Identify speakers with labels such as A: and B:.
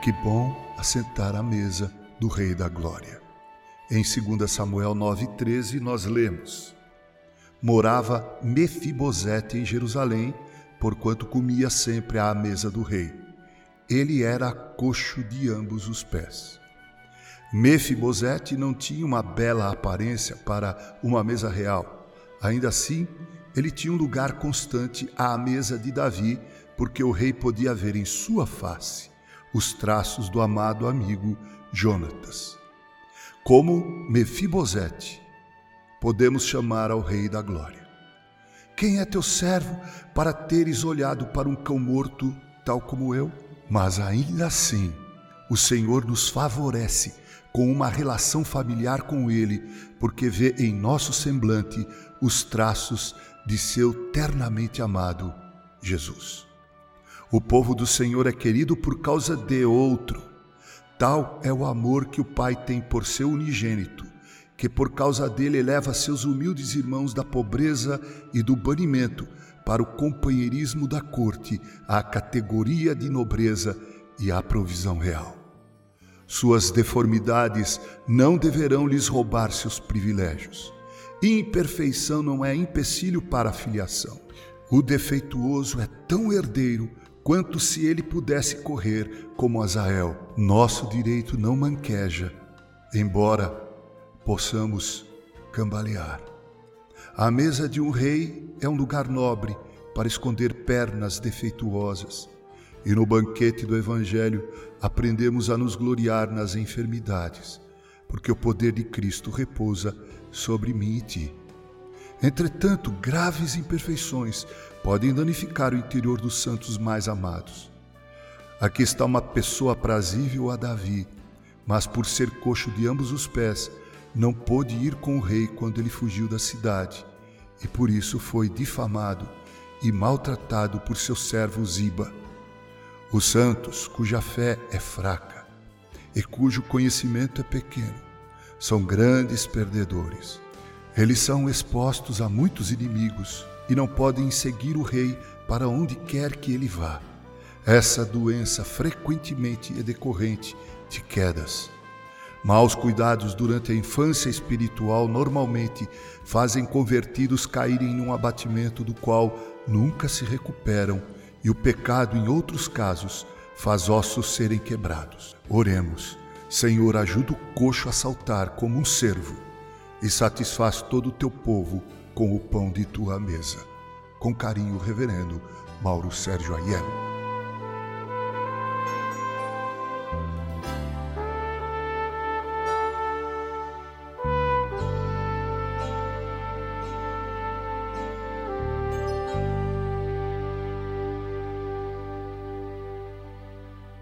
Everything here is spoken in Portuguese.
A: Que bom assentar à mesa do Rei da Glória. Em 2 Samuel 9,13 nós lemos: Morava Mefibosete em Jerusalém, porquanto comia sempre à mesa do rei. Ele era coxo de ambos os pés. Mefibosete não tinha uma bela aparência para uma mesa real. Ainda assim, ele tinha um lugar constante à mesa de Davi, porque o rei podia ver em sua face os traços do amado amigo Jonatas. Como Mefibosete, podemos chamar ao Rei da Glória. Quem é teu servo para teres olhado para um cão morto, tal como eu? Mas ainda assim, o Senhor nos favorece com uma relação familiar com Ele, porque vê em nosso semblante os traços de seu ternamente amado Jesus. O povo do Senhor é querido por causa de outro. Tal é o amor que o Pai tem por seu unigênito, que por causa dele eleva seus humildes irmãos da pobreza e do banimento para o companheirismo da corte, à categoria de nobreza e à provisão real. Suas deformidades não deverão lhes roubar seus privilégios. Imperfeição não é empecilho para a filiação. O defeituoso é tão herdeiro quanto se ele pudesse correr como Azael. Nosso direito não manqueja, embora possamos cambalear. A mesa de um rei é um lugar nobre para esconder pernas defeituosas. E no banquete do Evangelho aprendemos a nos gloriar nas enfermidades, porque o poder de Cristo repousa sobre mim e ti. Entretanto, graves imperfeições podem danificar o interior dos santos mais amados. Aqui está uma pessoa aprazível a Davi, mas por ser coxo de ambos os pés, não pôde ir com o rei quando ele fugiu da cidade, e por isso foi difamado e maltratado por seu servo Ziba. Os santos, cuja fé é fraca e cujo conhecimento é pequeno, são grandes perdedores. Eles são expostos a muitos inimigos e não podem seguir o rei para onde quer que ele vá. Essa doença frequentemente é decorrente de quedas. Maus cuidados durante a infância espiritual normalmente fazem convertidos caírem num abatimento do qual nunca se recuperam, e o pecado, em outros casos, faz ossos serem quebrados. Oremos. Senhor, ajuda o coxo a saltar como um cervo e satisfaz todo o teu povo com o pão de tua mesa. Com carinho, reverendo Mauro Sérgio Aiello.